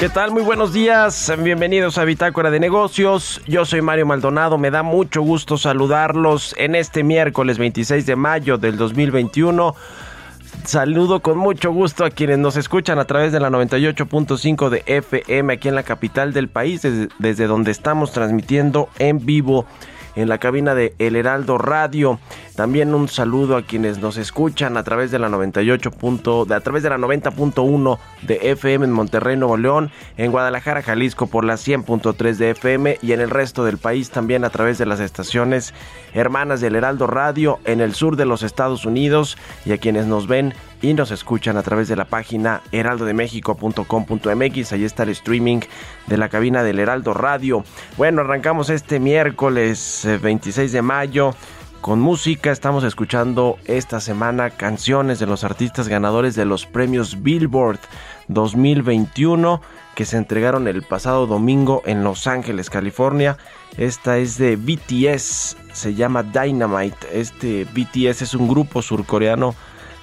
¿Qué tal? Muy buenos días. Bienvenidos a Bitácora de Negocios. Yo soy Mario Maldonado. Me da mucho gusto saludarlos en este miércoles 26 de mayo del 2021. Saludo con mucho gusto a quienes nos escuchan a través de la 98.5 de FM aquí en la capital del país, desde, donde estamos transmitiendo en vivo en la cabina de El Heraldo Radio. También un saludo a quienes nos escuchan a través de la 98. de, a través de la 90.1 de FM en Monterrey, Nuevo León, en Guadalajara, Jalisco por la 100.3 de FM y en el resto del país también a través de las estaciones hermanas del Heraldo Radio en el sur de los Estados Unidos y a quienes nos ven y nos escuchan a través de la página heraldodemexico.com.mx. Ahí está el streaming de la cabina del Heraldo Radio. Bueno, arrancamos este miércoles 26 eh, de mayo. Con música estamos escuchando esta semana canciones de los artistas ganadores de los premios Billboard 2021 que se entregaron el pasado domingo en Los Ángeles, California. Esta es de BTS, se llama Dynamite. Este BTS es un grupo surcoreano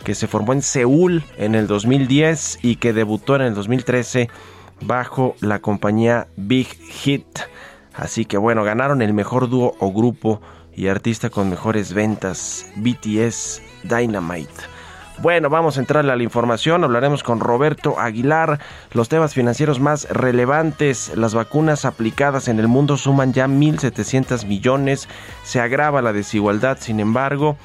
que se formó en Seúl en el 2010 y que debutó en el 2013 bajo la compañía Big Hit. Así que bueno, ganaron el mejor dúo o grupo y artista con mejores ventas, BTS Dynamite. Bueno, vamos a entrar a la información, hablaremos con Roberto Aguilar. Los temas financieros más relevantes, las vacunas aplicadas en el mundo suman ya 1.700 millones, se agrava la desigualdad, sin embargo,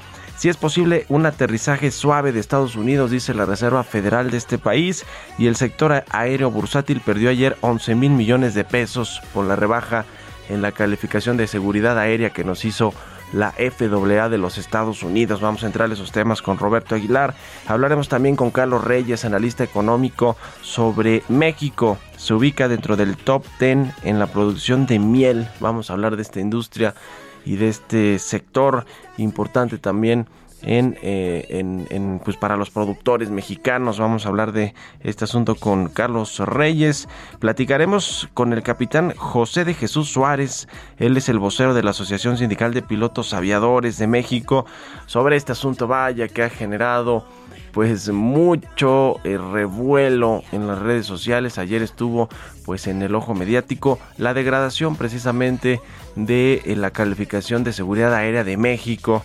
si es posible un aterrizaje suave de Estados Unidos, dice la Reserva Federal de este país, y el sector aéreo bursátil perdió ayer 11 mil millones de pesos por la rebaja en la calificación de seguridad aérea que nos hizo la FAA de los Estados Unidos. Vamos a entrar en esos temas con Roberto Aguilar. Hablaremos también con Carlos Reyes, analista económico, sobre México. Se ubica dentro del top 10 en la producción de miel. Vamos a hablar de esta industria y de este sector importante también eh, en, en, pues para los productores mexicanos. Vamos a hablar de este asunto con Carlos Reyes. Platicaremos con el capitán José de Jesús Suárez. Él es el vocero de la Asociación Sindical de Pilotos Aviadores de México sobre este asunto. Vaya que ha generado pues mucho eh, revuelo en las redes sociales. Ayer estuvo pues en el ojo mediático la degradación precisamente de eh, la calificación de seguridad aérea de México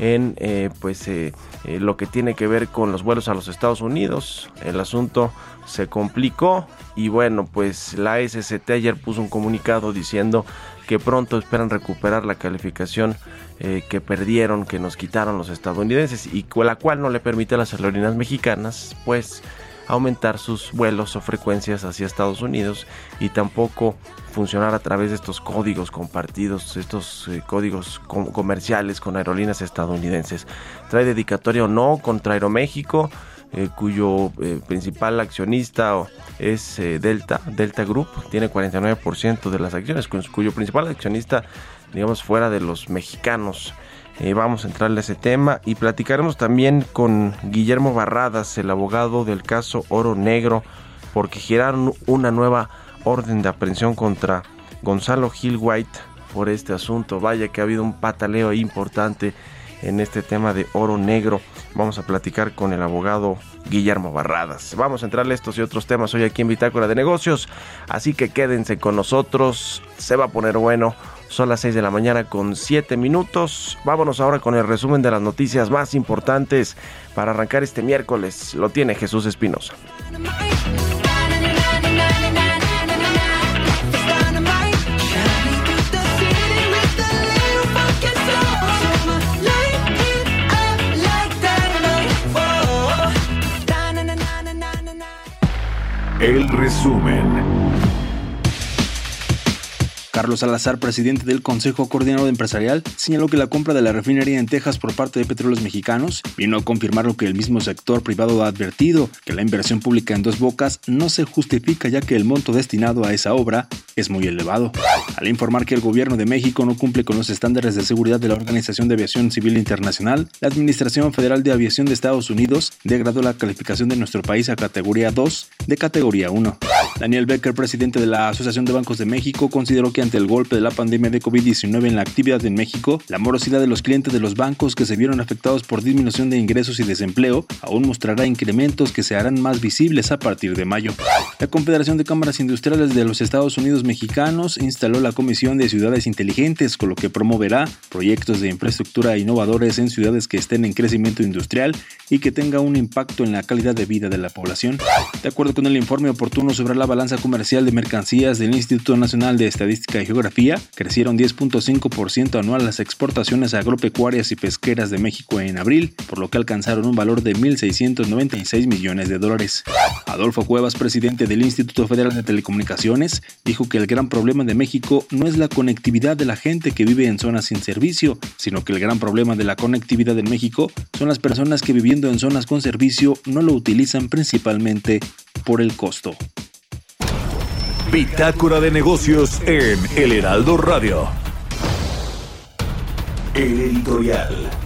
en eh, pues eh, eh, lo que tiene que ver con los vuelos a los Estados Unidos. El asunto se complicó y bueno, pues la SCT ayer puso un comunicado diciendo que pronto esperan recuperar la calificación que perdieron, que nos quitaron los estadounidenses y con la cual no le permite a las aerolíneas mexicanas pues aumentar sus vuelos o frecuencias hacia Estados Unidos y tampoco funcionar a través de estos códigos compartidos, estos eh, códigos comerciales con aerolíneas estadounidenses. Trae dedicatoria o no contra Aeroméxico, eh, cuyo eh, principal accionista es Delta, Delta Group, tiene 49% de las acciones, cuyo principal accionista, digamos, fuera de los mexicanos, Eh, vamos a entrarle a ese tema y platicaremos también con Guillermo Barradas, el abogado del caso Oro Negro, porque giraron una nueva orden de aprehensión contra Gonzalo Gil White por este asunto. Vaya que ha habido un pataleo importante en este tema de oro negro. Vamos a platicar con el abogado Guillermo Barradas. Vamos a entrarle estos y otros temas hoy aquí en Bitácora de Negocios. Así que quédense con nosotros. Se va a poner bueno. Son las 6 de la mañana con 7 minutos. Vámonos ahora con el resumen de las noticias más importantes para arrancar este miércoles. Lo tiene Jesús Espinosa. El resumen. Carlos Salazar, presidente del Consejo Coordinador Empresarial, señaló que la compra de la refinería en Texas por parte de Petróleos Mexicanos vino a confirmar lo que el mismo sector privado ha advertido, que la inversión pública en dos bocas no se justifica ya que el monto destinado a esa obra es muy elevado. Al informar que el gobierno de México no cumple con los estándares de seguridad de la Organización de Aviación Civil Internacional, la Administración Federal de Aviación de Estados Unidos degradó la calificación de nuestro país a categoría 2 de categoría 1. Daniel Becker, presidente de la Asociación de Bancos de México, consideró que ante el golpe de la pandemia de COVID-19 en la actividad en México, la morosidad de los clientes de los bancos que se vieron afectados por disminución de ingresos y desempleo aún mostrará incrementos que se harán más visibles a partir de mayo. La Confederación de Cámaras Industriales de los Estados Unidos Mexicanos instaló la Comisión de Ciudades Inteligentes, con lo que promoverá proyectos de infraestructura innovadores en ciudades que estén en crecimiento industrial y que tenga un impacto en la calidad de vida de la población. De acuerdo con el informe oportuno sobre la balanza comercial de mercancías del Instituto Nacional de Estadística y Geografía, crecieron 10.5% anual las exportaciones agropecuarias y pesqueras de México en abril, por lo que alcanzaron un valor de 1.696 millones de dólares. Adolfo Cuevas, presidente del Instituto Federal de Telecomunicaciones, dijo que el gran problema de México no es la conectividad de la gente que vive en zonas sin servicio, sino que el gran problema de la conectividad en México son las personas que viviendo en zonas con servicio no lo utilizan principalmente por el costo. Bitácora de negocios en El Heraldo Radio. El editorial.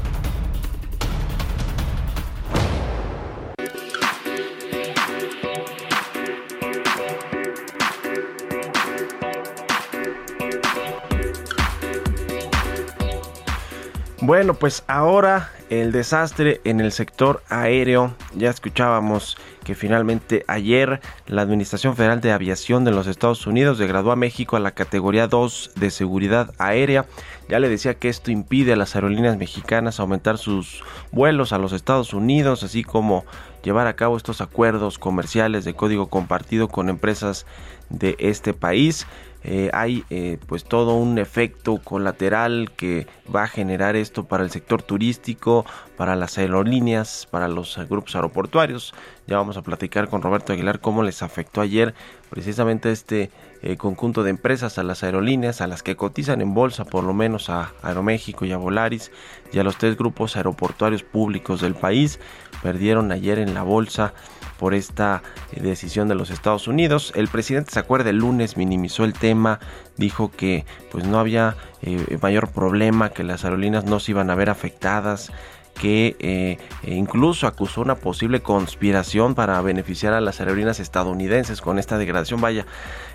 Bueno, pues ahora el desastre en el sector aéreo. Ya escuchábamos que finalmente ayer la Administración Federal de Aviación de los Estados Unidos degradó a México a la categoría 2 de seguridad aérea. Ya le decía que esto impide a las aerolíneas mexicanas aumentar sus vuelos a los Estados Unidos, así como llevar a cabo estos acuerdos comerciales de código compartido con empresas de este país. Eh, hay eh, pues todo un efecto colateral que va a generar esto para el sector turístico, para las aerolíneas, para los grupos aeroportuarios. Ya vamos a platicar con Roberto Aguilar cómo les afectó ayer precisamente este eh, conjunto de empresas a las aerolíneas, a las que cotizan en bolsa, por lo menos a Aeroméxico y a Volaris y a los tres grupos aeroportuarios públicos del país. Perdieron ayer en la bolsa por esta eh, decisión de los Estados Unidos. El presidente se acuerda el lunes minimizó el tema, dijo que pues no había eh, mayor problema, que las aerolíneas no se iban a ver afectadas que eh, e incluso acusó una posible conspiración para beneficiar a las aerolíneas estadounidenses con esta degradación. Vaya,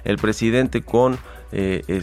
el presidente con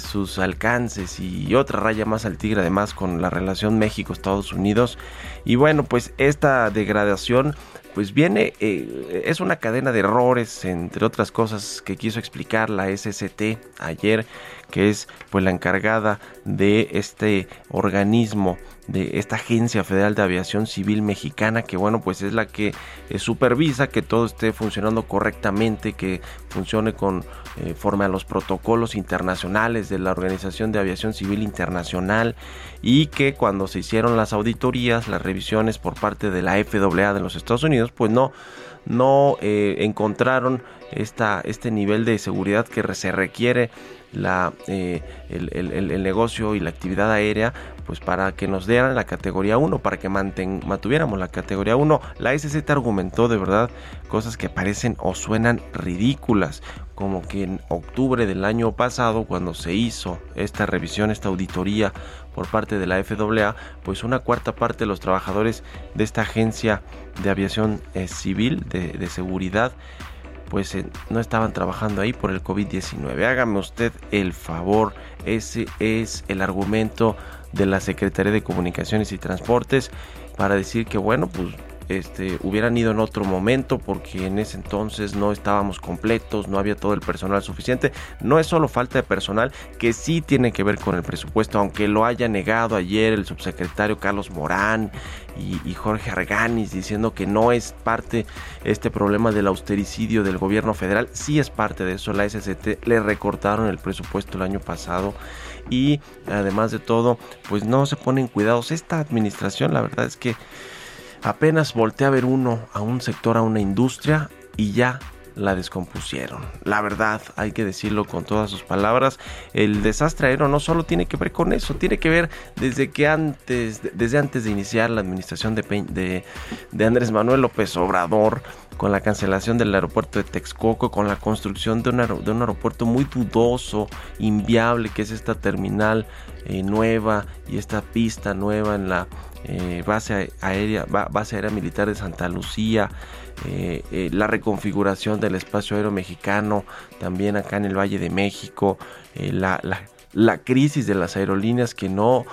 sus alcances y otra raya más al tigre, además con la relación México-Estados Unidos. Y bueno, pues esta degradación pues viene, eh, es una cadena de errores, entre otras cosas que quiso explicar la SST ayer, que es pues la encargada de este organismo de esta Agencia Federal de Aviación Civil Mexicana, que bueno, pues es la que eh, supervisa que todo esté funcionando correctamente, que funcione con eh, a los protocolos internacionales de la Organización de Aviación Civil Internacional y que cuando se hicieron las auditorías, las revisiones por parte de la FAA de los Estados Unidos, pues no no eh, encontraron esta, este nivel de seguridad que se requiere la, el, el, negocio y la actividad aérea pues para que nos dieran la categoría 1, para que mantuviéramos la categoría 1. La SZ argumentó de verdad cosas que parecen o suenan ridículas, como que en octubre del año pasado, cuando se hizo esta revisión, esta auditoría por parte de la FAA, pues una cuarta parte de los trabajadores de esta agencia de aviación eh, civil de, seguridad pues eh, no estaban trabajando ahí por el COVID-19. Hágame usted el favor, ese es el argumento de la Secretaría de Comunicaciones y Transportes para decir que bueno, pues este, hubieran ido en otro momento porque en ese entonces no estábamos completos, no había todo el personal suficiente. No es solo falta de personal, que sí tiene que ver con el presupuesto, aunque lo haya negado ayer el subsecretario Carlos Morán y, Jorge Arganis diciendo que no es parte este problema del austericidio del gobierno federal, sí es parte de eso. La SCT le recortaron el presupuesto el año pasado y además de todo, pues no se ponen cuidados. Esta administración, la verdad es que Apenas voltea a ver uno a un sector, a una industria y ya la descompusieron. La verdad, hay que decirlo con todas sus palabras, el desastre aéreo no solo tiene que ver con eso, tiene que ver desde que antes, desde antes de iniciar la administración de, de, Andrés Manuel López Obrador, con la cancelación del aeropuerto de Texcoco, con la construcción de un, de un aeropuerto muy dudoso, inviable, que es esta terminal eh, nueva y esta pista nueva en la eh, base aérea, base aérea militar de Santa Lucía, eh, eh, la reconfiguración del espacio aéreo mexicano, también acá en el Valle de México, la, la, crisis de las aerolíneas que no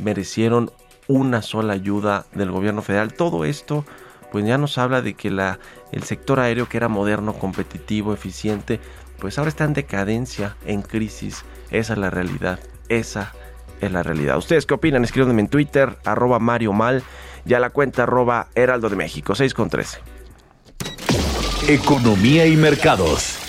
merecieron una sola ayuda del gobierno federal. Todo esto pues ya nos habla de que la, el sector aéreo que era moderno, competitivo, eficiente, pues ahora está en decadencia, en crisis. Esa es la realidad. Esa es la realidad. ¿Ustedes qué opinan? Escríbanme en Twitter, arroba Mario Mal, y a la cuenta arroba Heraldo de México, 6 con 13. Economía y mercados.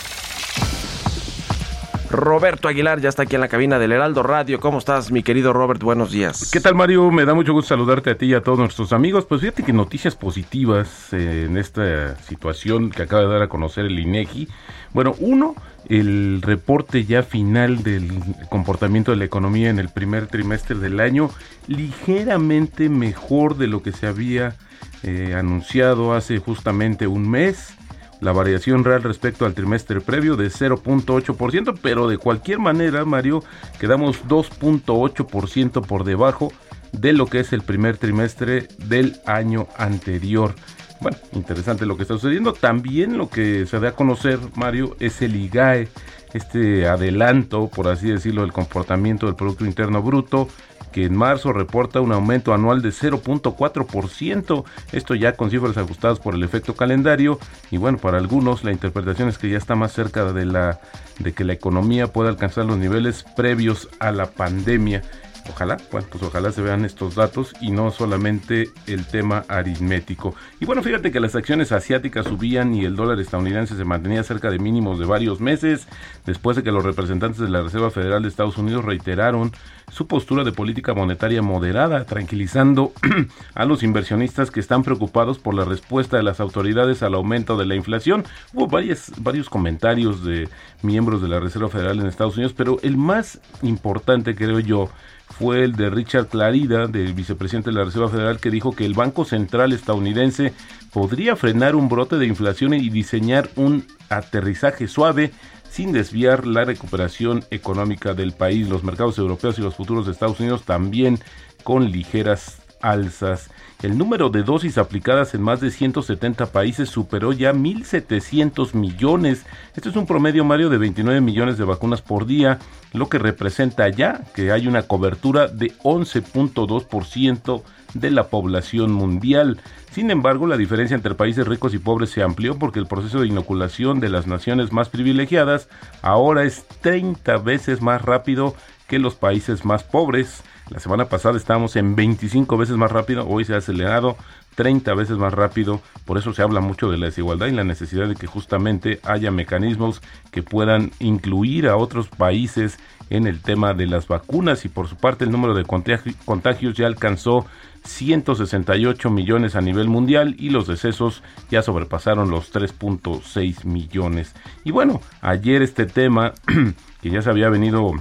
Roberto Aguilar ya está aquí en la cabina del Heraldo Radio. ¿Cómo estás, mi querido Robert? Buenos días. ¿Qué tal, Mario? Me da mucho gusto saludarte a ti y a todos nuestros amigos. Pues fíjate que noticias positivas eh, en esta situación que acaba de dar a conocer el INEGI. Bueno, uno, el reporte ya final del comportamiento de la economía en el primer trimestre del año, ligeramente mejor de lo que se había eh, anunciado hace justamente un mes. La variación real respecto al trimestre previo de 0.8%, pero de cualquier manera, Mario, quedamos 2.8% por debajo de lo que es el primer trimestre del año anterior. Bueno, interesante lo que está sucediendo. También lo que se da a conocer, Mario, es el IGAE, este adelanto, por así decirlo, del comportamiento del Producto Interno Bruto, que en marzo reporta un aumento anual de 0.4%, esto ya con cifras ajustadas por el efecto calendario y bueno, para algunos la interpretación es que ya está más cerca de la de que la economía pueda alcanzar los niveles previos a la pandemia. Ojalá, bueno, pues ojalá se vean estos datos y no solamente el tema aritmético. Y bueno, fíjate que las acciones asiáticas subían y el dólar estadounidense se mantenía cerca de mínimos de varios meses, después de que los representantes de la Reserva Federal de Estados Unidos reiteraron su postura de política monetaria moderada, tranquilizando a los inversionistas que están preocupados por la respuesta de las autoridades al aumento de la inflación. Hubo varios, comentarios de miembros de la Reserva Federal en Estados Unidos, pero el más importante, creo yo, fue el de Richard Clarida, del vicepresidente de la Reserva Federal, que dijo que el Banco Central estadounidense podría frenar un brote de inflación y diseñar un aterrizaje suave sin desviar la recuperación económica del país. Los mercados europeos y los futuros de Estados Unidos también con ligeras alzas. El número de dosis aplicadas en más de 170 países superó ya 1.700 millones. Esto es un promedio, Mario, de 29 millones de vacunas por día, lo que representa ya que hay una cobertura de 11.2% de la población mundial. Sin embargo, la diferencia entre países ricos y pobres se amplió porque el proceso de inoculación de las naciones más privilegiadas ahora es 30 veces más rápido que los países más pobres. La semana pasada estábamos en 25 veces más rápido, hoy se ha acelerado 30 veces más rápido. Por eso se habla mucho de la desigualdad y la necesidad de que justamente haya mecanismos que puedan incluir a otros países en el tema de las vacunas y por su parte el número de contagios ya alcanzó 168 millones a nivel mundial y los decesos ya sobrepasaron los 3.6 millones. Y bueno, ayer este tema que ya se había venido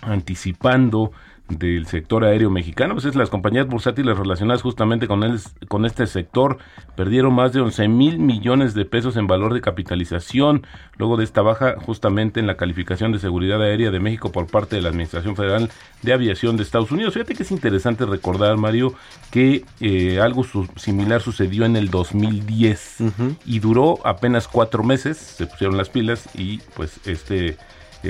anticipando del sector aéreo mexicano, pues es las compañías bursátiles relacionadas justamente con, el, con este sector perdieron más de 11 mil millones de pesos en valor de capitalización luego de esta baja justamente en la calificación de seguridad aérea de México por parte de la Administración Federal de Aviación de Estados Unidos. Fíjate que es interesante recordar, Mario, que eh, algo similar sucedió en el 2010 y duró apenas cuatro meses, se pusieron las pilas y pues este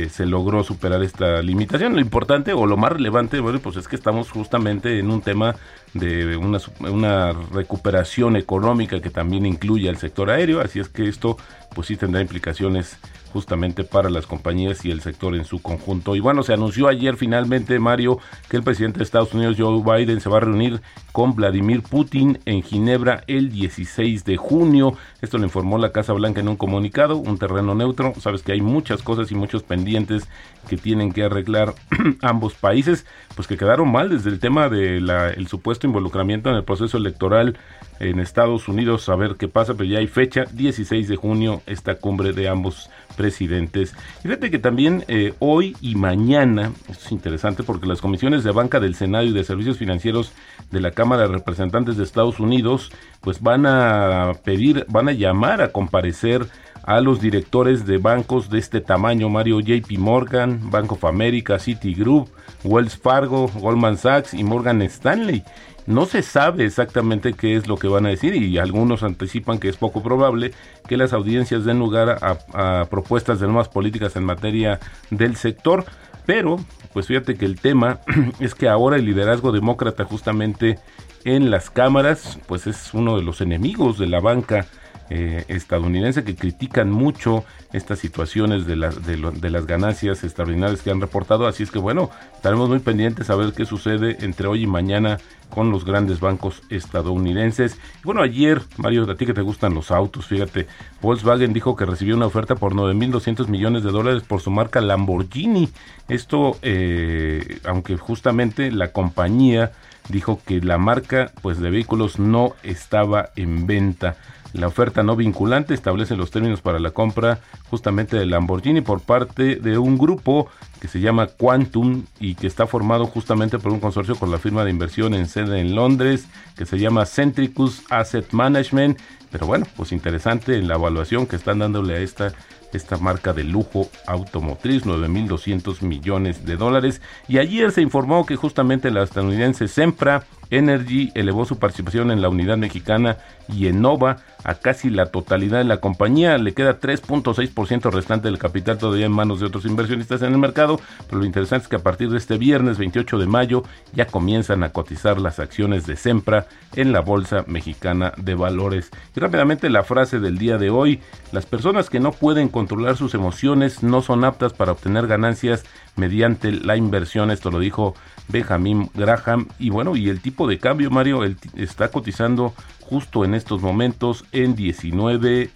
se logró superar esta limitación. Lo importante o lo más relevante, bueno, pues es que estamos justamente en un tema de una, una recuperación económica que también incluye al sector aéreo, así es que esto pues sí tendrá implicaciones justamente para las compañías y el sector en su conjunto. Y bueno, se anunció ayer finalmente, Mario, que el presidente de Estados Unidos, Joe Biden, se va a reunir con Vladimir Putin en Ginebra el 16 de junio. Esto lo informó la Casa Blanca en un comunicado, un terreno neutro. Sabes que hay muchas cosas y muchos pendientes que tienen que arreglar ambos países, pues que quedaron mal desde el tema del el supuesto involucramiento en el proceso electoral en Estados Unidos, a ver qué pasa, pero ya hay fecha, 16 de junio, esta cumbre de ambos presidentes. Y fíjate que también eh, hoy y mañana, esto es interesante porque las comisiones de banca del Senado y de servicios financieros de la Cámara de Representantes de Estados Unidos, pues van a pedir, van a llamar a comparecer a los directores de bancos de este tamaño, Mario JP Morgan, Bank of America, Citigroup, Wells Fargo, Goldman Sachs y Morgan Stanley. No se sabe exactamente qué es lo que van a decir y algunos anticipan que es poco probable que las audiencias den lugar a, propuestas de nuevas políticas en materia del sector, pero pues fíjate que el tema es que ahora el liderazgo demócrata justamente en las cámaras pues es uno de los enemigos de la banca eh, estadounidense que critican mucho estas situaciones de, las ganancias extraordinarias que han reportado. Así es que bueno, estaremos muy pendientes a ver qué sucede entre hoy y mañana con los grandes bancos estadounidenses. Bueno, ayer, Mario, a ti que te gustan los autos, fíjate, Volkswagen dijo que recibió una oferta por 9.200 millones de dólares por su marca Lamborghini. Esto, eh, aunque justamente la compañía dijo que la marca pues de vehículos no estaba en venta. La oferta no vinculante establece los términos para la compra justamente de Lamborghini por parte de un grupo que se llama Quantum y que está formado justamente por un consorcio con la firma de inversión en sede en Londres que se llama Centricus Asset Management. Pero bueno, pues interesante en la evaluación que están dándole a esta esta marca de lujo automotriz, 9.200 millones de dólares. Y ayer se informó que justamente la estadounidense Sempra Energy elevó su participación en la unidad mexicana y Enova a casi la totalidad de la compañía. Le queda 3.6% restante del capital todavía en manos de otros inversionistas en el mercado, pero lo interesante es que a partir de este viernes 28 de mayo ya comienzan a cotizar las acciones de Sempra en la Bolsa Mexicana de Valores. Y rápidamente la frase del día de hoy, las personas que no pueden controlar sus emociones no son aptas para obtener ganancias mediante la inversión. Esto lo dijo Benjamin Graham. Y bueno, y el tipo de cambio, Mario, está cotizando justo en estos momentos en 19.83.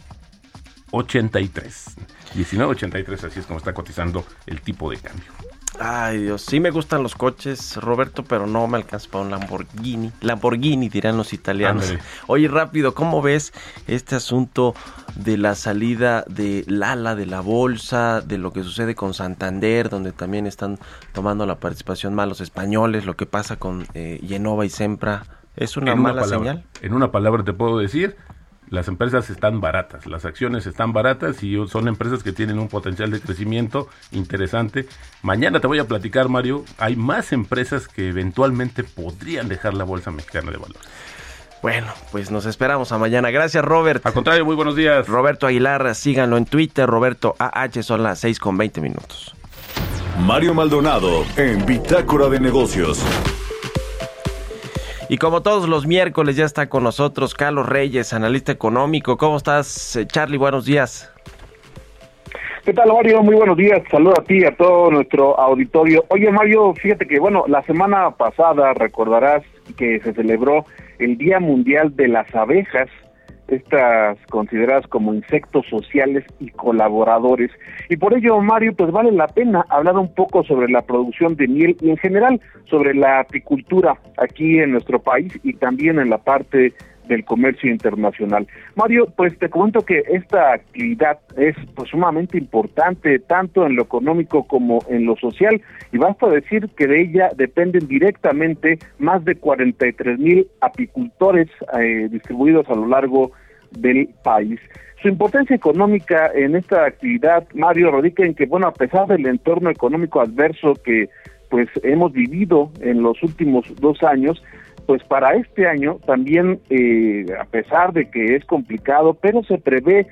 19.83, así es como está cotizando el tipo de cambio. Ay Dios, sí me gustan los coches, Roberto, pero no me alcanza para un Lamborghini. Lamborghini dirán los italianos. Oye, rápido, ¿cómo ves este asunto de la salida de Lala de la bolsa, de lo que sucede con Santander, donde también están tomando la participación más los españoles, lo que pasa con eh, Genova y Sempra? ¿Es una mala señal? En una palabra te puedo decir, las empresas están baratas, las acciones están baratas y son empresas que tienen un potencial de crecimiento interesante. Mañana te voy a platicar, Mario, hay más empresas que eventualmente podrían dejar la Bolsa Mexicana de Valores. Bueno, pues nos esperamos a mañana. Gracias, Robert. Al contrario, muy buenos días. Roberto Aguilar, síganlo en Twitter, Roberto AH, son las 6 con 20 minutos. Mario Maldonado en Bitácora de Negocios. Y como todos los miércoles ya está con nosotros Carlos Reyes, analista económico. ¿Cómo estás, eh, Charlie? Buenos días. ¿Qué tal, Mario? Muy buenos días. Saludos a ti y a todo nuestro auditorio. Oye, Mario, fíjate que, bueno, la semana pasada recordarás que se celebró el Día Mundial de las Abejas estas consideradas como insectos sociales y colaboradores. Y por ello, Mario, pues vale la pena hablar un poco sobre la producción de miel y en general sobre la apicultura aquí en nuestro país y también en la parte del comercio internacional. Mario, pues te comento que esta actividad es pues sumamente importante tanto en lo económico como en lo social y basta decir que de ella dependen directamente más de 43 mil apicultores eh, distribuidos a lo largo del país. Su importancia económica en esta actividad, Mario, radica en que, bueno, a pesar del entorno económico adverso que pues hemos vivido en los últimos dos años, pues para este año también, eh, a pesar de que es complicado, pero se prevé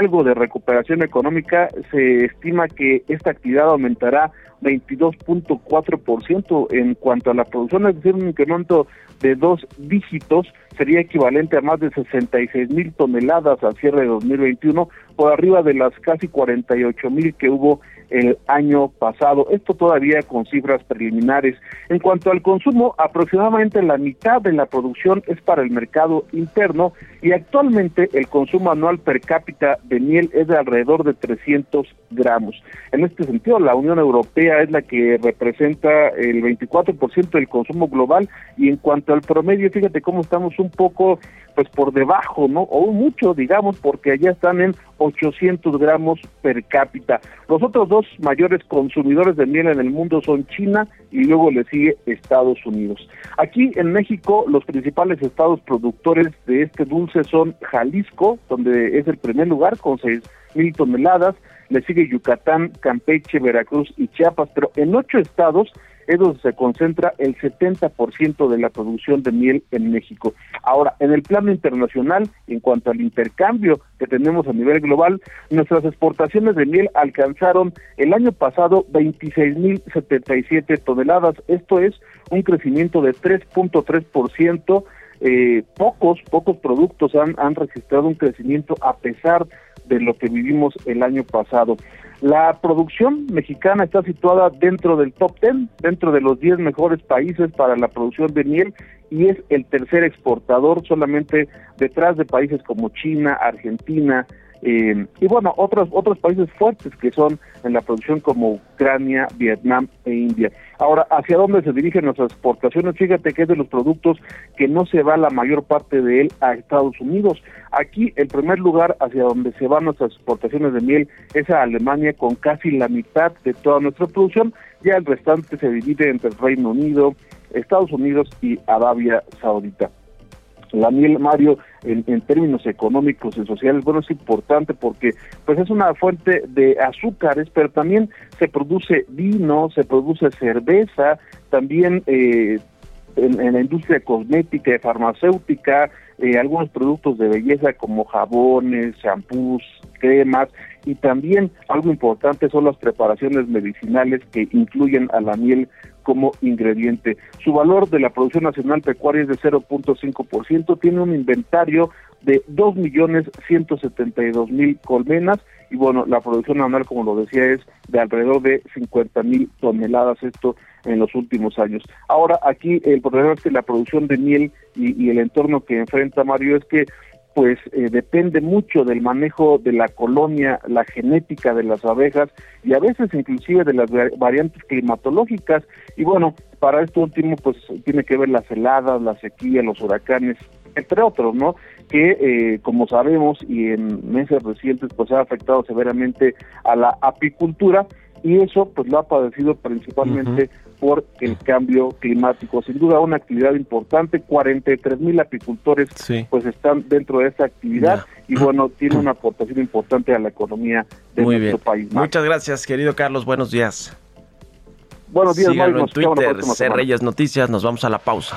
algo de recuperación económica, se estima que esta actividad aumentará 22.4% en cuanto a la producción, es decir, un incremento de dos dígitos sería equivalente a más de 66 mil toneladas al cierre de 2021, por arriba de las casi 48 mil que hubo el año pasado. Esto todavía con cifras preliminares. En cuanto al consumo, aproximadamente la mitad de la producción es para el mercado interno y actualmente el consumo anual per cápita de miel es de alrededor de 300 gramos. En este sentido, la Unión Europea es la que representa el 24% del consumo global y en cuanto al promedio, fíjate cómo estamos un poco pues por debajo, ¿no? O mucho, digamos, porque allá están en 800 gramos per cápita. Los otros dos mayores consumidores de miel en el mundo son China y luego le sigue Estados Unidos. Aquí en México los principales estados productores de este dulce son Jalisco, donde es el primer lugar con seis mil toneladas, le sigue Yucatán, Campeche, Veracruz y Chiapas, pero en ocho estados es donde se concentra el 70% de la producción de miel en México. Ahora, en el plano internacional, en cuanto al intercambio que tenemos a nivel global, nuestras exportaciones de miel alcanzaron el año pasado 26.077 toneladas. Esto es un crecimiento de 3.3%. Eh, pocos, pocos productos han, han registrado un crecimiento a pesar de lo que vivimos el año pasado. La producción mexicana está situada dentro del top 10, dentro de los 10 mejores países para la producción de miel y es el tercer exportador solamente detrás de países como China, Argentina, eh, y bueno, otros, otros países fuertes que son en la producción como Ucrania, Vietnam e India. Ahora, ¿hacia dónde se dirigen nuestras exportaciones? Fíjate que es de los productos que no se va la mayor parte de él a Estados Unidos. Aquí, el primer lugar hacia donde se van nuestras exportaciones de miel es a Alemania con casi la mitad de toda nuestra producción. Ya el restante se divide entre el Reino Unido, Estados Unidos y Arabia Saudita. La miel, Mario, en, términos económicos y sociales, bueno, es importante porque pues es una fuente de azúcares, pero también se produce vino, se produce cerveza, también eh, en, la industria cosmética y farmacéutica, eh, algunos productos de belleza como jabones, champús, cremas y también algo importante son las preparaciones medicinales que incluyen a la miel como ingrediente. Su valor de la producción nacional pecuaria es de 0.5%, tiene un inventario de 2.172.000 colmenas y bueno, la producción anual, como lo decía, es de alrededor de 50.000 toneladas, esto en los últimos años. Ahora, aquí el problema es que la producción de miel y, y el entorno que enfrenta Mario es que pues eh, depende mucho del manejo de la colonia, la genética de las abejas y a veces inclusive de las variantes climatológicas. Y bueno, para esto último pues tiene que ver las heladas, la sequía, los huracanes, entre otros, ¿no? Que eh, como sabemos y en meses recientes pues ha afectado severamente a la apicultura y eso pues lo ha padecido principalmente por el cambio climático. Sin duda una actividad importante, 43 mil apicultores pues están dentro de esta actividad y bueno, tiene una aportación importante a la economía de nuestro país. Muchas gracias, querido Carlos, buenos días. Buenos días, Síganlo en Twitter, C. Reyes Noticias, nos vamos a la pausa.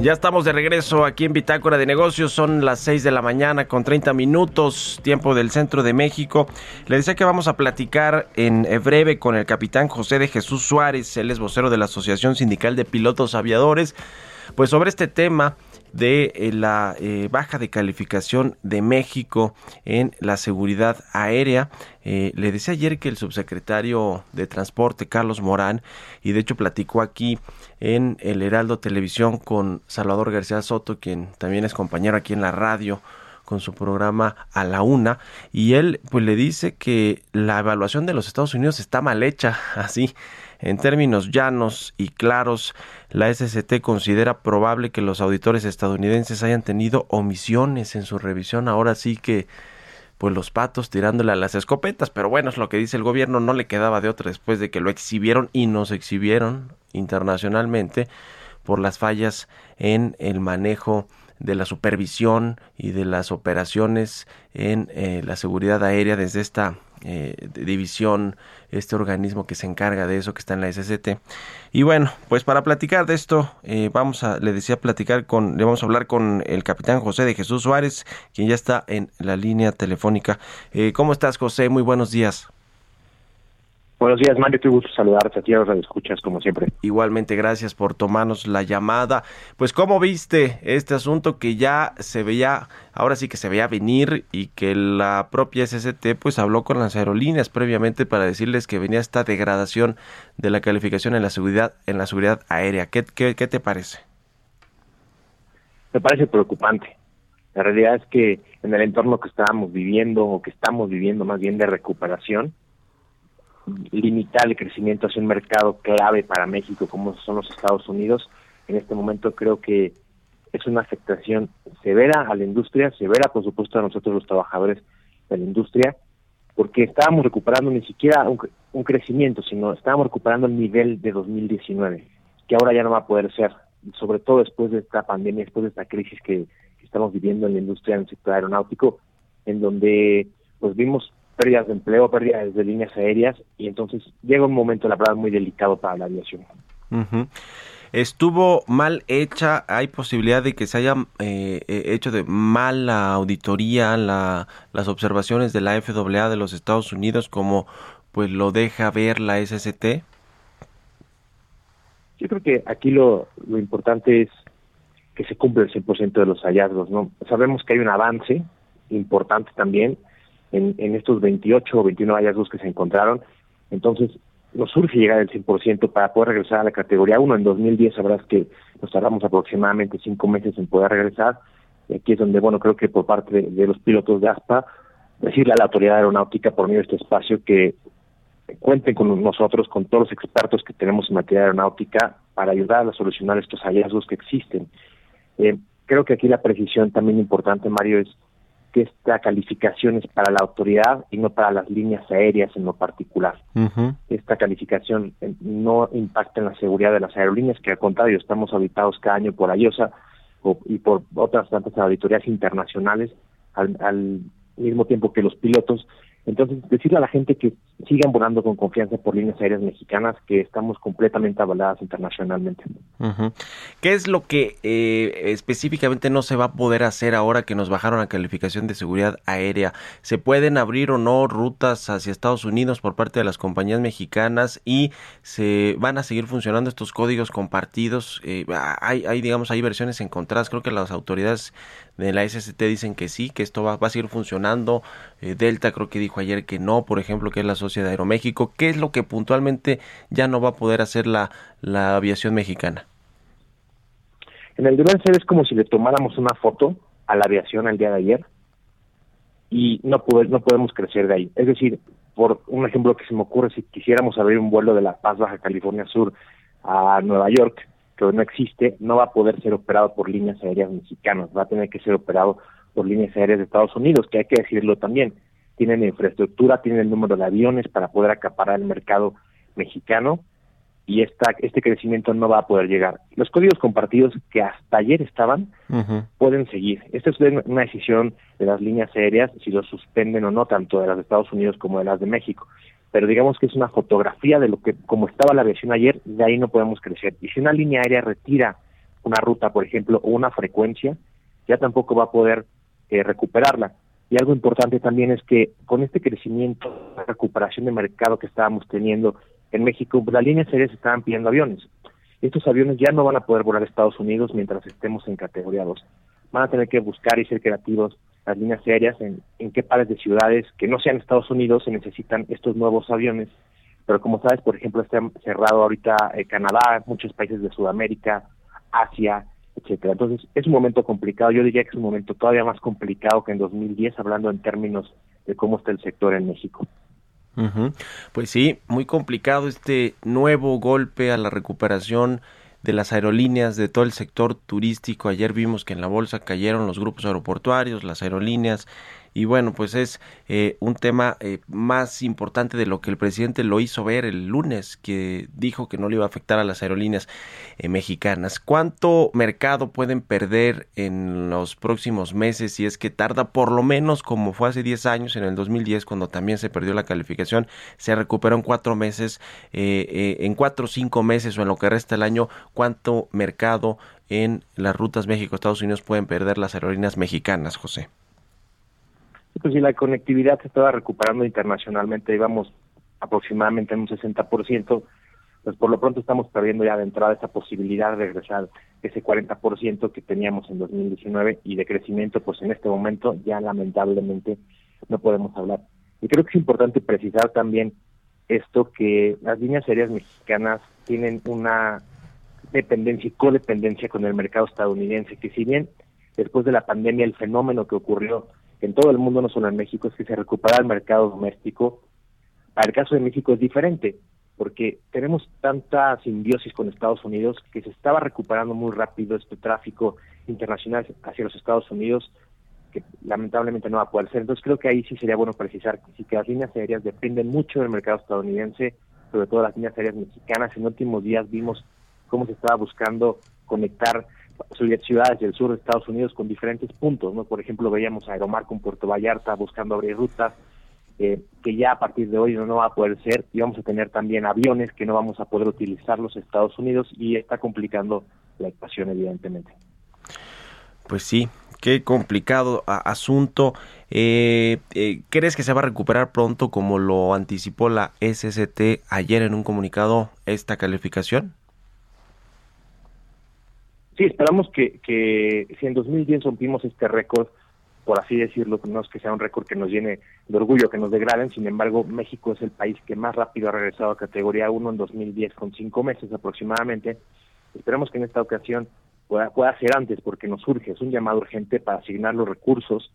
Ya estamos de regreso aquí en Bitácora de Negocios. Son las 6 de la mañana con 30 minutos, tiempo del centro de México. Le decía que vamos a platicar en breve con el capitán José de Jesús Suárez, él es vocero de la Asociación Sindical de Pilotos Aviadores, pues sobre este tema de eh, la eh, baja de calificación de México en la seguridad aérea. Eh, le decía ayer que el subsecretario de Transporte, Carlos Morán, y de hecho platicó aquí en el Heraldo Televisión con Salvador García Soto, quien también es compañero aquí en la radio con su programa a la una y él pues le dice que la evaluación de los Estados Unidos está mal hecha así en términos llanos y claros, la SCT considera probable que los auditores estadounidenses hayan tenido omisiones en su revisión. Ahora sí que pues los patos tirándole a las escopetas, pero bueno, es lo que dice el gobierno, no le quedaba de otra después de que lo exhibieron y nos exhibieron internacionalmente por las fallas en el manejo de la supervisión y de las operaciones en eh, la seguridad aérea desde esta eh, división, este organismo que se encarga de eso, que está en la SCT. Y bueno, pues para platicar de esto, eh, vamos a, le decía platicar con, le vamos a hablar con el capitán José de Jesús Suárez, quien ya está en la línea telefónica. Eh, ¿Cómo estás, José? Muy buenos días. Buenos días, Mario. Qué gusto saludarte a ti, ahora escuchas como siempre. Igualmente, gracias por tomarnos la llamada. Pues, ¿cómo viste este asunto que ya se veía, ahora sí que se veía venir y que la propia SST pues habló con las aerolíneas previamente para decirles que venía esta degradación de la calificación en la seguridad, en la seguridad aérea? ¿Qué, qué, qué te parece? Me parece preocupante. La realidad es que en el entorno que estábamos viviendo o que estamos viviendo más bien de recuperación, limitar el crecimiento hacia un mercado clave para México como son los Estados Unidos, en este momento creo que es una afectación severa a la industria, severa por supuesto a nosotros los trabajadores de la industria, porque estábamos recuperando ni siquiera un, crecimiento, sino estábamos recuperando el nivel de 2019, que ahora ya no va a poder ser, sobre todo después de esta pandemia, después de esta crisis que, que estamos viviendo en la industria, en el sector aeronáutico, en donde pues vimos pérdidas de empleo, pérdidas de líneas aéreas, y entonces llega un momento, la verdad, muy delicado para la aviación. Estuvo mal hecha, hay posibilidad de que se haya eh, eh, hecho de mala auditoría la, las observaciones de la FAA de los Estados Unidos, como pues lo deja ver la SST. Yo creo que aquí lo, lo importante es que se cumple el 100% de los hallazgos, ¿no? Sabemos que hay un avance importante también, en, estos 28 o 21 hallazgos que se encontraron. Entonces, nos surge llegar al 100% para poder regresar a la categoría 1. En 2010 sabrás que nos tardamos aproximadamente cinco meses en poder regresar. Y aquí es donde, bueno, creo que por parte de, los pilotos de ASPA, decirle a la autoridad aeronáutica por medio de este espacio que cuenten con nosotros, con todos los expertos que tenemos en materia aeronáutica, para ayudar a solucionar estos hallazgos que existen. Eh, creo que aquí la precisión también importante, Mario, es que esta calificación es para la autoridad y no para las líneas aéreas en lo particular. Esta calificación eh, no impacta en la seguridad de las aerolíneas, que al contrario, estamos auditados cada año por AYOSA y por otras tantas auditorías internacionales, al mismo tiempo que los pilotos entonces, decirle a la gente que sigan volando con confianza por líneas aéreas mexicanas, que estamos completamente avaladas internacionalmente. ¿Qué es lo que eh, específicamente no se va a poder hacer ahora que nos bajaron la calificación de seguridad aérea? ¿Se pueden abrir o no rutas hacia Estados Unidos por parte de las compañías mexicanas y se van a seguir funcionando estos códigos compartidos? Eh, hay, hay, digamos, hay versiones encontradas. Creo que las autoridades de la SST dicen que sí, que esto va, va a seguir funcionando. Eh, Delta creo que dijo ayer que no, por ejemplo, que es la sociedad Aeroméxico. ¿Qué es lo que puntualmente ya no va a poder hacer la, la aviación mexicana? En el deber ser es como si le tomáramos una foto a la aviación el día de ayer y no, no podemos crecer de ahí. Es decir, por un ejemplo que se me ocurre, si quisiéramos abrir un vuelo de La Paz, Baja California Sur a Nueva York, que no existe, no va a poder ser operado por líneas aéreas mexicanas, va a tener que ser operado por líneas aéreas de Estados Unidos, que hay que decirlo también tienen infraestructura, tienen el número de aviones para poder acaparar el mercado mexicano y esta, este crecimiento no va a poder llegar. Los códigos compartidos que hasta ayer estaban pueden seguir. Esta es una decisión de las líneas aéreas si los suspenden o no, tanto de las de Estados Unidos como de las de México. Pero digamos que es una fotografía de lo que, como estaba la aviación ayer, de ahí no podemos crecer. Y si una línea aérea retira una ruta, por ejemplo, o una frecuencia, ya tampoco va a poder eh, recuperarla. Y algo importante también es que con este crecimiento, recuperación de mercado que estábamos teniendo en México, pues, las líneas aéreas estaban pidiendo aviones. Estos aviones ya no van a poder volar a Estados Unidos mientras estemos en categoría 2. Van a tener que buscar y ser creativos las líneas aéreas en, en qué pares de ciudades que no sean Estados Unidos se necesitan estos nuevos aviones. Pero como sabes, por ejemplo, está cerrado ahorita eh, Canadá, muchos países de Sudamérica, Asia, etcétera. Entonces, es un momento complicado. Yo diría que es un momento todavía más complicado que en 2010, hablando en términos de cómo está el sector en México. Pues sí, muy complicado este nuevo golpe a la recuperación de las aerolíneas, de todo el sector turístico. Ayer vimos que en la bolsa cayeron los grupos aeroportuarios, las aerolíneas, y bueno, pues es eh, un tema eh, más importante de lo que el presidente lo hizo ver el lunes, que dijo que no le iba a afectar a las aerolíneas eh, mexicanas. ¿Cuánto mercado pueden perder en los próximos meses si es que tarda por lo menos como fue hace 10 años, en el 2010, cuando también se perdió la calificación, se recuperó en cuatro meses, en cuatro o cinco meses o en lo que resta el año, cuánto mercado en las rutas México-Estados Unidos pueden perder las aerolíneas mexicanas, José? Pues si la conectividad se estaba recuperando internacionalmente, íbamos aproximadamente en un 60%, pues por lo pronto estamos perdiendo ya de entrada esa posibilidad de regresar ese 40% que teníamos en 2019 y de crecimiento, pues en este momento ya lamentablemente no podemos hablar. Y creo que es importante precisar también esto que las líneas aéreas mexicanas tienen una dependencia y codependencia con el mercado estadounidense, que si bien después de la pandemia el fenómeno que ocurrió en todo el mundo, no solo en México, es que se recupera el mercado doméstico. Para el caso de México es diferente, porque tenemos tanta simbiosis con Estados Unidos que se estaba recuperando muy rápido este tráfico internacional hacia los Estados Unidos, que lamentablemente no va a poder ser. Entonces creo que ahí sí sería bueno precisar que sí que las líneas aéreas dependen mucho del mercado estadounidense, sobre todo las líneas aéreas mexicanas. En últimos días vimos cómo se estaba buscando conectar ciudades del sur de Estados Unidos con diferentes puntos, ¿no? Por ejemplo, veíamos a Aeromar con Puerto Vallarta buscando abrir rutas, eh, que ya a partir de hoy no, va a poder ser, y vamos a tener también aviones que no vamos a poder utilizar los Estados Unidos, y está complicando la ecuación, evidentemente. Pues sí, qué complicado asunto. Eh, eh, ¿Crees que se va a recuperar pronto como lo anticipó la SST ayer en un comunicado esta calificación? Sí, esperamos que, que si en 2010 rompimos este récord, por así decirlo, no es que sea un récord que nos llene de orgullo, que nos degraden, sin embargo, México es el país que más rápido ha regresado a categoría 1 en 2010, con cinco meses aproximadamente. Esperamos que en esta ocasión pueda, pueda ser antes, porque nos surge, es un llamado urgente para asignar los recursos,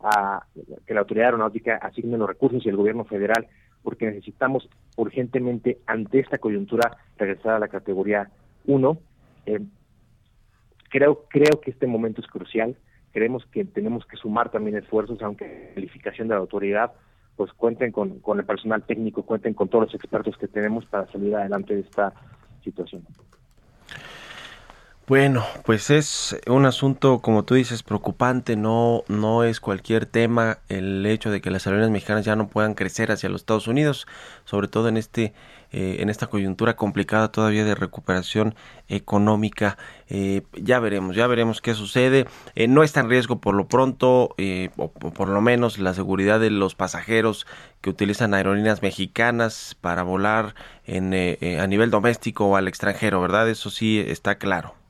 a que la autoridad aeronáutica asigne los recursos y el gobierno federal, porque necesitamos urgentemente, ante esta coyuntura, regresar a la categoría 1. Eh, creo, creo que este momento es crucial. Creemos que tenemos que sumar también esfuerzos, aunque la calificación de la autoridad, pues cuenten con, con el personal técnico, cuenten con todos los expertos que tenemos para salir adelante de esta situación. Bueno, pues es un asunto, como tú dices, preocupante, no, no es cualquier tema el hecho de que las aerolíneas mexicanas ya no puedan crecer hacia los Estados Unidos, sobre todo en este, eh, en esta coyuntura complicada todavía de recuperación económica. Eh, ya veremos, ya veremos qué sucede. Eh, no está en riesgo por lo pronto, o por lo menos la seguridad de los pasajeros que utilizan aerolíneas mexicanas para volar en, a nivel doméstico o al extranjero, ¿verdad? Eso sí está claro.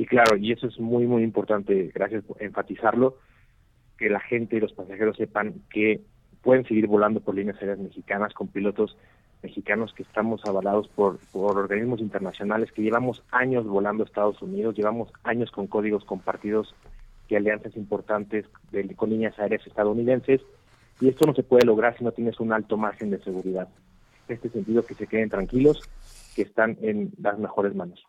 Sí, claro, y eso es muy, muy importante, gracias por enfatizarlo, que la gente y los pasajeros sepan que pueden seguir volando por líneas aéreas mexicanas con pilotos mexicanos que estamos avalados por, por organismos internacionales, que llevamos años volando a Estados Unidos, llevamos años con códigos compartidos y alianzas importantes de, con líneas aéreas estadounidenses, y esto no se puede lograr si no tienes un alto margen de seguridad. En este sentido, que se queden tranquilos, que están en las mejores manos.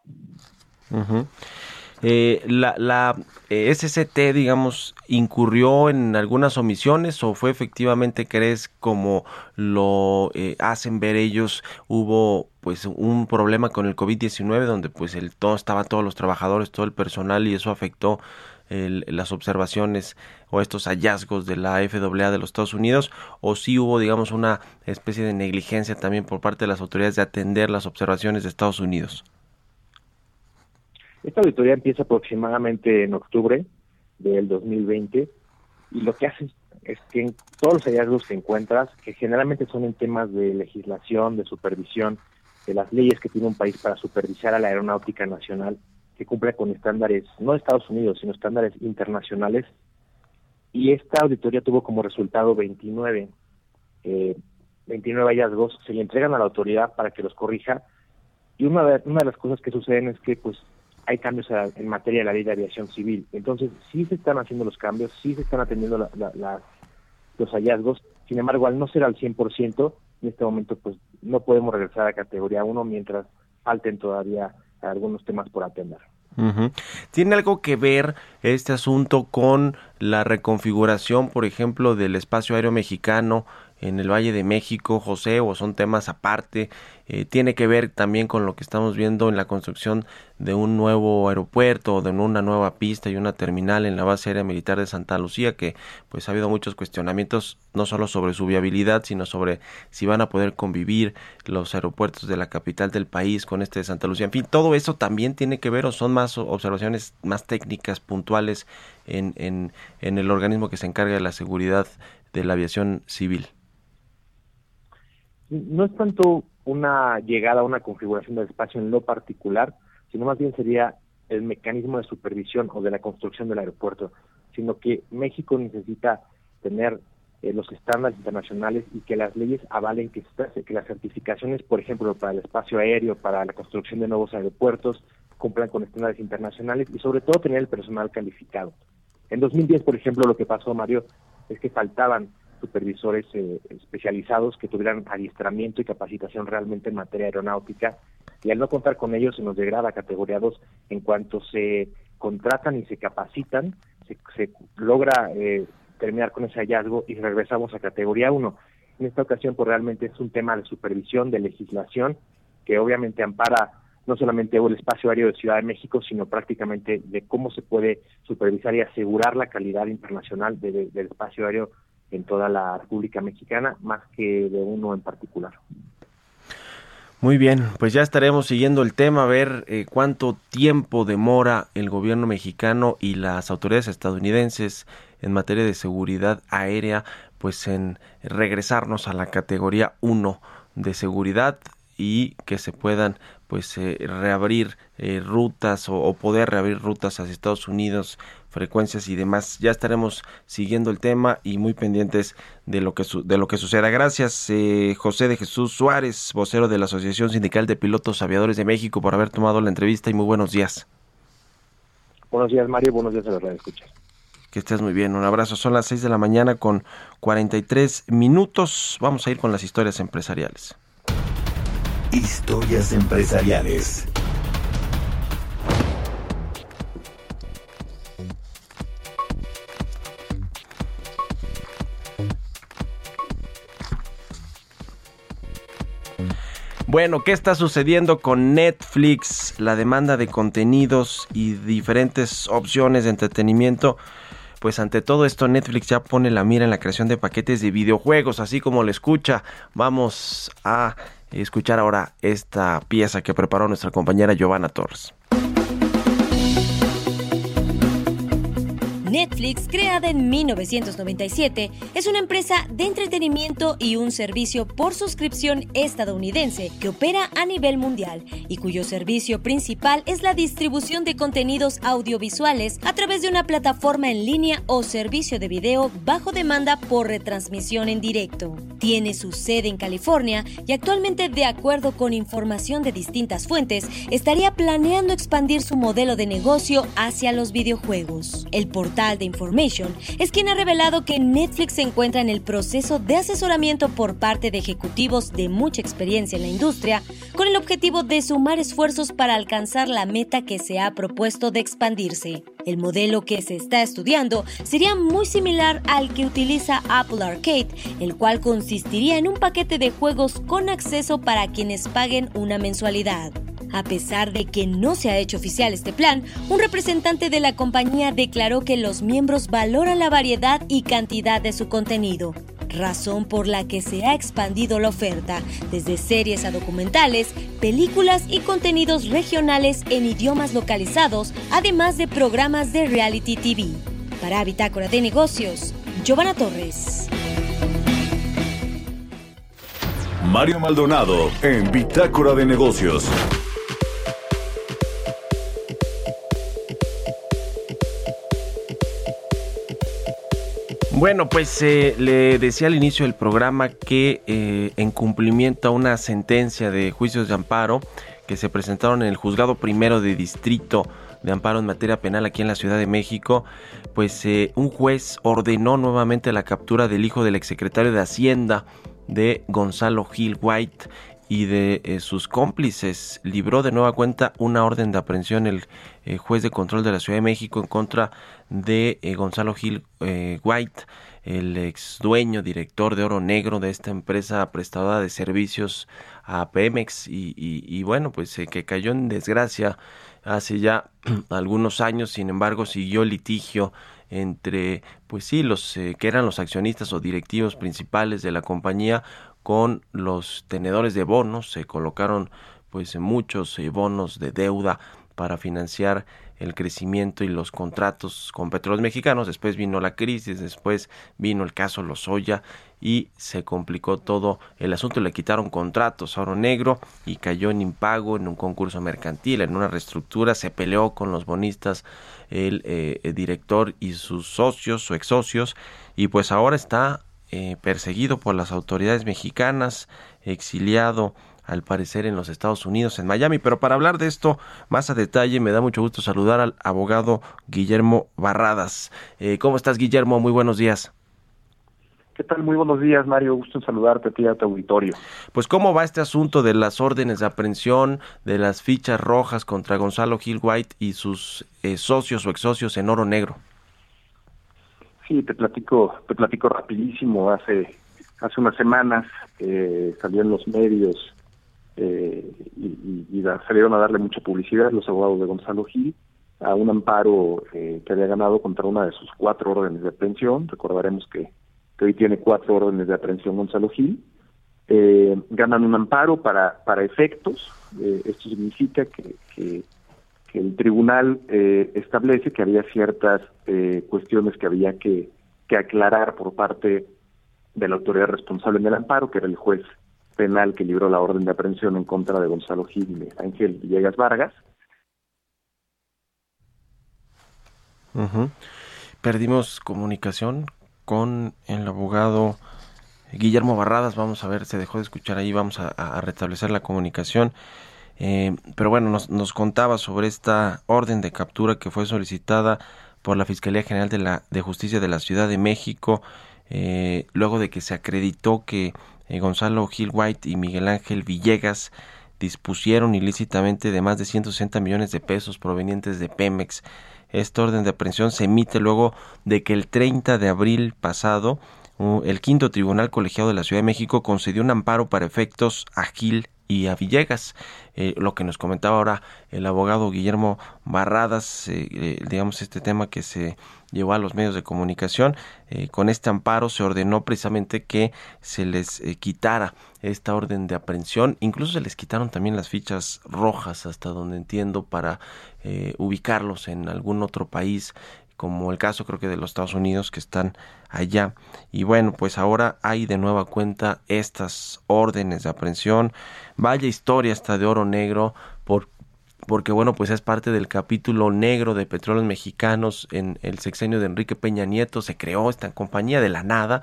Eh, la, la eh, SCT, digamos, incurrió en algunas omisiones o fue efectivamente, crees, como lo eh, hacen ver ellos, hubo pues un problema con el COVID-19 donde pues el, todo estaban todos los trabajadores, todo el personal y eso afectó las observaciones o estos hallazgos de la FAA de los Estados Unidos o si hubo digamos una especie de negligencia también por parte de las autoridades de atender las observaciones de Estados Unidos. Esta auditoría empieza aproximadamente en octubre del 2020 y lo que hace es que en todos los hallazgos que encuentras, que generalmente son en temas de legislación, de supervisión, de las leyes que tiene un país para supervisar a la aeronáutica nacional, que cumple con estándares, no de Estados Unidos, sino estándares internacionales. Y esta auditoría tuvo como resultado 29, eh, 29 hallazgos, se le entregan a la autoridad para que los corrija. Y una de, una de las cosas que suceden es que pues hay cambios en materia de la ley de aviación civil. Entonces, sí se están haciendo los cambios, sí se están atendiendo los hallazgos. Sin embargo, al no ser al 100%, en este momento pues no podemos regresar a categoría 1 mientras falten todavía algunos temas por atender. ¿Tiene algo que ver este asunto con la reconfiguración, por ejemplo, del espacio aéreo mexicano en el Valle de México, José, o son temas aparte? Eh, ¿Tiene que ver también con lo que estamos viendo en la construcción de un nuevo aeropuerto de una nueva pista y una terminal en la base aérea militar de Santa Lucía, que pues ha habido muchos cuestionamientos no solo sobre su viabilidad, sino sobre si van a poder convivir los aeropuertos de la capital del país con este de Santa Lucía. En fin, todo eso también tiene que ver o son más observaciones más técnicas, puntuales en, en, en el organismo que se encarga de la seguridad de la aviación civil no es tanto una llegada a una configuración del espacio en lo particular, sino más bien sería el mecanismo de supervisión o de la construcción del aeropuerto, sino que México necesita tener eh, los estándares internacionales y que las leyes avalen que, que las certificaciones, por ejemplo, para el espacio aéreo, para la construcción de nuevos aeropuertos, cumplan con estándares internacionales y sobre todo tener el personal calificado. En 2010, por ejemplo, lo que pasó, Mario, es que faltaban supervisores eh, especializados que tuvieran adiestramiento y capacitación realmente en materia aeronáutica y al no contar con ellos se nos degrada a categoría 2 en cuanto se contratan y se capacitan se, logra eh, terminar con ese hallazgo y regresamos a categoría 1 en esta ocasión pues realmente es un tema de supervisión de legislación que obviamente ampara no solamente el espacio aéreo de Ciudad de México, sino prácticamente de cómo se puede supervisar y asegurar la calidad internacional del espacio aéreo en toda la República Mexicana, más que de uno en particular. Muy bien, pues ya estaremos siguiendo el tema, a ver eh, cuánto tiempo demora el gobierno mexicano y las autoridades estadounidenses en materia de seguridad aérea, pues en regresarnos a la categoría 1 de seguridad y que se puedan pues eh, reabrir eh, rutas o, o, poder reabrir rutas hacia Estados Unidos frecuencias y demás. Ya estaremos siguiendo el tema y muy pendientes de lo que, de lo que suceda. Gracias, eh, José de Jesús Suárez, vocero de la Asociación Sindical de Pilotos Aviadores de México, por haber tomado la entrevista y muy buenos días. Buenos días, Mario. Buenos días a los escuchas. Que estés muy bien. Un abrazo. Son las 6 de la mañana con 43 minutos. Vamos a ir con las historias empresariales. Historias empresariales. Bueno, ¿qué está sucediendo con Netflix? La demanda de contenidos y diferentes opciones de entretenimiento. Pues ante todo esto Netflix ya pone la mira en la creación de paquetes de videojuegos, así como lo escucha. Vamos a escuchar ahora esta pieza que preparó nuestra compañera Giovanna Torres. Netflix, creada en 1997, es una empresa de entretenimiento y un servicio por suscripción estadounidense que opera a nivel mundial y cuyo servicio principal es la distribución de contenidos audiovisuales a través de una plataforma en línea o servicio de video bajo demanda por retransmisión en directo. Tiene su sede en California y actualmente, de acuerdo con información de distintas fuentes, estaría planeando expandir su modelo de negocio hacia los videojuegos. El portal de Information es quien ha revelado que Netflix se encuentra en el proceso de asesoramiento por parte de ejecutivos de mucha experiencia en la industria con el objetivo de sumar esfuerzos para alcanzar la meta que se ha propuesto de expandirse. El modelo que se está estudiando sería muy similar al que utiliza Apple Arcade, el cual consistiría en un paquete de juegos con acceso para quienes paguen una mensualidad. A pesar de que no se ha hecho oficial este plan, un representante de la compañía declaró que los miembros valoran la variedad y cantidad de su contenido. razón por la que se ha expandido la oferta, desde series a documentales, películas y contenidos regionales en idiomas localizados, además de programas de reality TV. Para Bitácora de Negocios, Giovanna Torres. Mario Maldonado en Bitácora de Negocios. Bueno, pues eh, le decía al inicio del programa que eh, en cumplimiento a una sentencia de juicios de amparo que se presentaron en el juzgado primero de distrito de amparo en materia penal aquí en la Ciudad de México, pues eh, un juez ordenó nuevamente la captura del hijo del exsecretario de Hacienda de Gonzalo Gil White y de sus cómplices. Libró de nueva cuenta una orden de aprehensión el juez de control de la Ciudad de México en contra de eh, Gonzalo Gil eh, White, el ex dueño, director de Oro Negro de esta empresa prestadora de servicios a Pemex. Y, bueno, pues eh, que cayó en desgracia hace ya algunos años, sin embargo siguió litigio entre, pues sí, los que eran los accionistas o directivos principales de la compañía con los tenedores de bonos, se colocaron pues muchos bonos de deuda para financiar el crecimiento y los contratos con petróleos mexicanos. Después vino la crisis, después vino el caso Lozoya y se complicó todo el asunto. Le quitaron contratos a Oro Negro y cayó en impago en un concurso mercantil, en una reestructura. Se peleó con los bonistas el, eh, director y sus socios o ex socios y pues ahora está eh, perseguido por las autoridades mexicanas, exiliado al parecer en los Estados Unidos, en Miami. Pero para hablar de esto más a detalle, me da mucho gusto saludar al abogado Guillermo Barradas. Eh, ¿Cómo estás, Guillermo? Muy buenos días. ¿Qué tal? Muy buenos días, Mario. Gusto en saludarte a ti a tu auditorio. Pues, ¿cómo va este asunto de las órdenes de aprehensión, de las fichas rojas contra Gonzalo Gil White y sus eh, socios o ex socios en Oro Negro? Sí, te platico, te platico rapidísimo. Hace, hace unas semanas eh, salió en los medios eh, y, salieron a darle mucha publicidad los abogados de Gonzalo Gil a un amparo eh, que había ganado contra una de sus cuatro órdenes de aprehensión. Recordaremos que, hoy tiene cuatro órdenes de aprehensión Gonzalo Gil. Eh, ganan un amparo para, para efectos. esto significa que, que, el tribunal establece que había ciertas cuestiones que había que, que aclarar por parte de la autoridad responsable en el amparo, que era el juez penal que libró la orden de aprehensión en contra de Gonzalo y Ángel Villegas Vargas. Perdimos comunicación con el abogado Guillermo Barradas. Vamos a ver, se dejó de escuchar ahí, vamos a, restablecer la comunicación. Eh, pero bueno, nos, nos, contaba sobre esta orden de captura que fue solicitada por la Fiscalía General de, la, de Justicia de la Ciudad de México, eh, luego de que se acreditó que eh, Gonzalo Gil White y Miguel Ángel Villegas dispusieron ilícitamente de más de 160 millones de pesos provenientes de Pemex. Esta orden de aprehensión se emite luego de que el 30 de abril pasado el quinto tribunal colegiado de la Ciudad de México concedió un amparo para efectos a Gil y a Villegas. Eh, lo que nos comentaba ahora el abogado Guillermo Barradas, eh, digamos este tema que se llevó a los medios de comunicación. Eh, con este amparo se ordenó precisamente que se les eh, quitara esta orden de aprehensión. Incluso se les quitaron también las fichas rojas, hasta donde entiendo, para eh, ubicarlos en algún otro país como el caso creo que de los Estados Unidos que están allá. Y bueno, pues ahora hay de nueva cuenta estas órdenes de aprehensión. Vaya historia hasta de oro negro por porque bueno, pues es parte del capítulo negro de petróleos mexicanos en el sexenio de Enrique Peña Nieto, se creó esta compañía de la nada,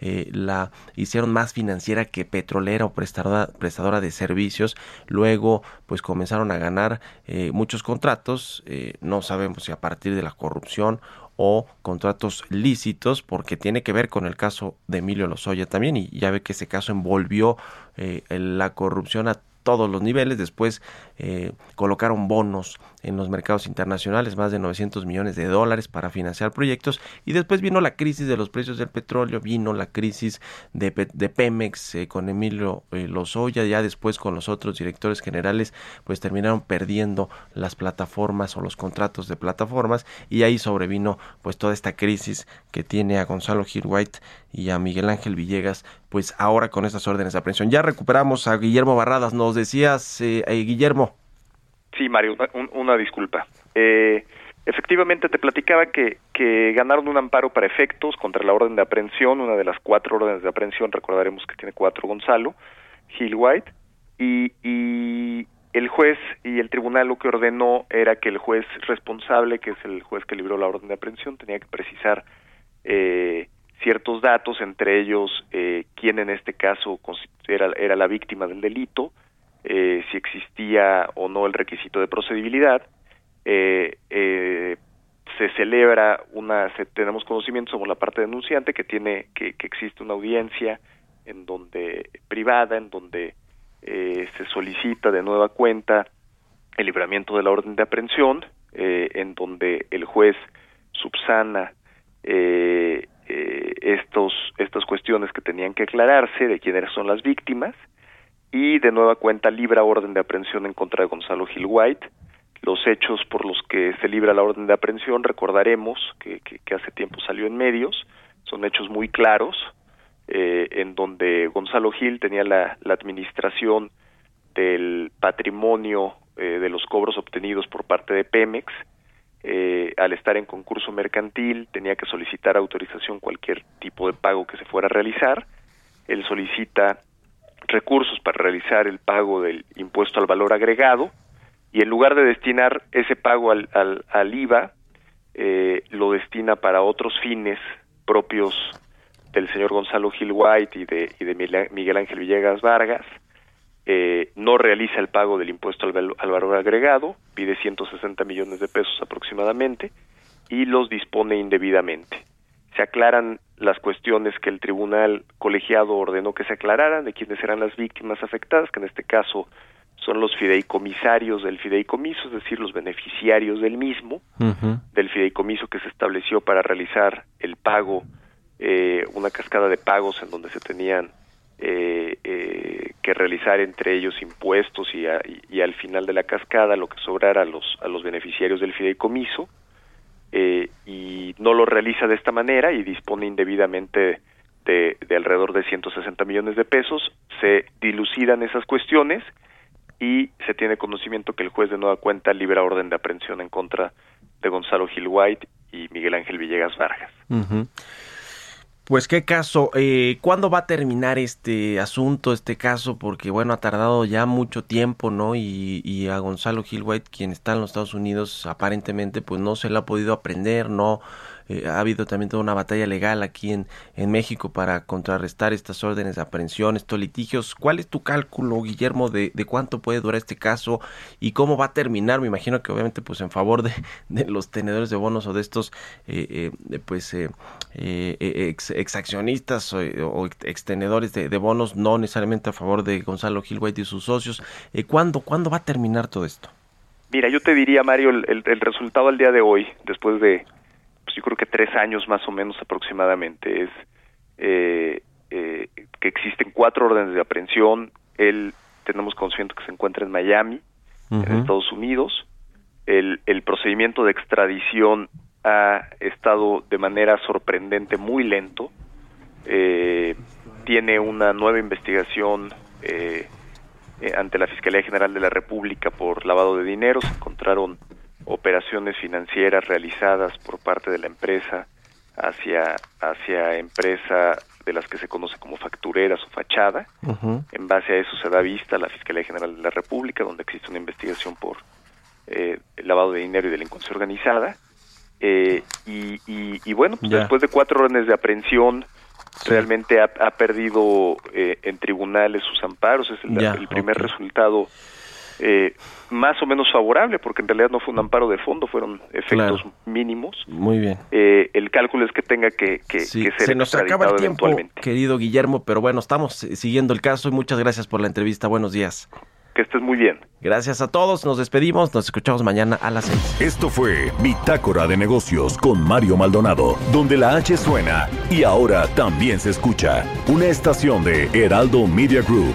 eh, la hicieron más financiera que petrolera o prestadora, prestadora de servicios, luego pues comenzaron a ganar eh, muchos contratos, eh, no sabemos si a partir de la corrupción o contratos lícitos, porque tiene que ver con el caso de Emilio Lozoya también, y ya ve que ese caso envolvió la corrupción a todos los niveles. Después eh, colocaron bonos en los mercados internacionales, más de 900 millones de dólares para financiar proyectos y después vino la crisis de los precios del petróleo, vino la crisis de, Pemex eh, con Emilio eh, Lozoya, ya después con los otros directores generales, pues terminaron perdiendo las plataformas o los contratos de plataformas y ahí sobrevino pues toda esta crisis que tiene a Gonzalo Gil White y a Miguel Ángel Villegas, pues ahora con estas órdenes de aprehensión. Ya recuperamos a Guillermo Barradas, nos decías, eh, Guillermo. Sí, Mario, una, disculpa. Eh, efectivamente, te platicaba que, ganaron un amparo para efectos contra la orden de aprehensión, una de las cuatro órdenes de aprehensión, recordaremos que tiene cuatro Gonzalo, Gil White, y, y el juez y el tribunal lo que ordenó era que el juez responsable, que es el juez que libró la orden de aprehensión, tenía que precisar eh, ciertos datos, entre ellos eh, quién en este caso era, era la víctima del delito, eh, si existía o no el requisito de procedibilidad. Eh, eh, se celebra una, tenemos conocimiento sobre la parte denunciante que tiene que, que existe una audiencia en donde privada, en donde eh, se solicita de nueva cuenta el libramiento de la orden de aprehensión, eh, en donde el juez subsana estos, estas cuestiones que tenían que aclararse de quiénes son las víctimas y de nueva cuenta libra orden de aprehensión en contra de Gonzalo Gil White. Los hechos por los que se libra la orden de aprehensión, recordaremos que, hace tiempo salió en medios, son hechos muy claros, eh, en donde Gonzalo Gil tenía la, la administración del patrimonio eh, de los cobros obtenidos por parte de Pemex, eh, al estar en concurso mercantil tenía que solicitar autorización cualquier tipo de pago que se fuera a realizar. Él solicita recursos para realizar el pago del impuesto al valor agregado y en lugar de destinar ese pago al, al, IVA, eh, lo destina para otros fines propios del señor Gonzalo Gil White y de, Miguel Ángel Villegas Vargas, eh, no realiza el pago del impuesto al, valor agregado, pide 160 millones de pesos aproximadamente y los dispone indebidamente. Se aclaran las cuestiones que el tribunal colegiado ordenó que se aclararan de quiénes eran las víctimas afectadas, que en este caso son los fideicomisarios del fideicomiso, es decir, los beneficiarios del mismo, del fideicomiso que se estableció para realizar el pago, eh, una cascada de pagos en donde se tenían eh, eh, que realizar entre ellos impuestos y, y, al final de la cascada lo que sobrara a los, a los beneficiarios del fideicomiso eh, y no lo realiza de esta manera y dispone indebidamente de, de, alrededor de 160 millones de pesos, se dilucidan esas cuestiones y se tiene conocimiento que el juez de nueva cuenta libera orden de aprehensión en contra de Gonzalo Gil White y Miguel Ángel Villegas Vargas. Pues qué caso, eh, ¿cuándo va a terminar este asunto, este caso? Porque bueno, ha tardado ya mucho tiempo, ¿no? Y, y a Gonzalo Gil quien está en los Estados Unidos, aparentemente pues no se le ha podido aprender, no eh, ha habido también toda una batalla legal aquí en, en México para contrarrestar estas órdenes de aprehensión, estos litigios. ¿Cuál es tu cálculo, Guillermo, de, de cuánto puede durar este caso y cómo va a terminar? Me imagino que obviamente pues en favor de, de los tenedores de bonos o de estos eh, eh, pues ex, exaccionistas o, extenedores de, de, bonos, no necesariamente a favor de Gonzalo Gil y sus socios. ¿cuándo, ¿Cuándo va a terminar todo esto? Mira, yo te diría, Mario, el, el, resultado al día de hoy, después de pues yo creo que tres años más o menos aproximadamente, es eh, eh, que existen cuatro órdenes de aprehensión. Él, tenemos conocimiento que se encuentra en Miami, en Estados Unidos. El, el procedimiento de extradición ha estado de manera sorprendente muy lento. Eh, tiene una nueva investigación eh, eh, ante la Fiscalía General de la República por lavado de dinero. Se encontraron operaciones financieras realizadas por parte de la empresa hacia hacia empresa de las que se conoce como factureras o fachada. En base a eso se da vista a la Fiscalía General de la República, donde existe una investigación por eh, lavado de dinero y delincuencia organizada. Eh, y, y, bueno, pues después de cuatro órdenes de aprehensión, realmente ha, perdido eh, en tribunales sus amparos. Es el, primer resultado eh, más o menos favorable, porque en realidad no fue un amparo de fondo, fueron efectos mínimos. Muy bien. Eh, el cálculo es que tenga que, que, ser Se nos acaba el tiempo, querido Guillermo, pero bueno, estamos siguiendo el caso y muchas gracias por la entrevista. Buenos días. Que estés muy bien. Gracias a todos, nos despedimos, nos escuchamos mañana a las 6. Esto fue Bitácora de Negocios con Mario Maldonado, donde la H suena y ahora también se escucha. Una estación de Heraldo Media Group.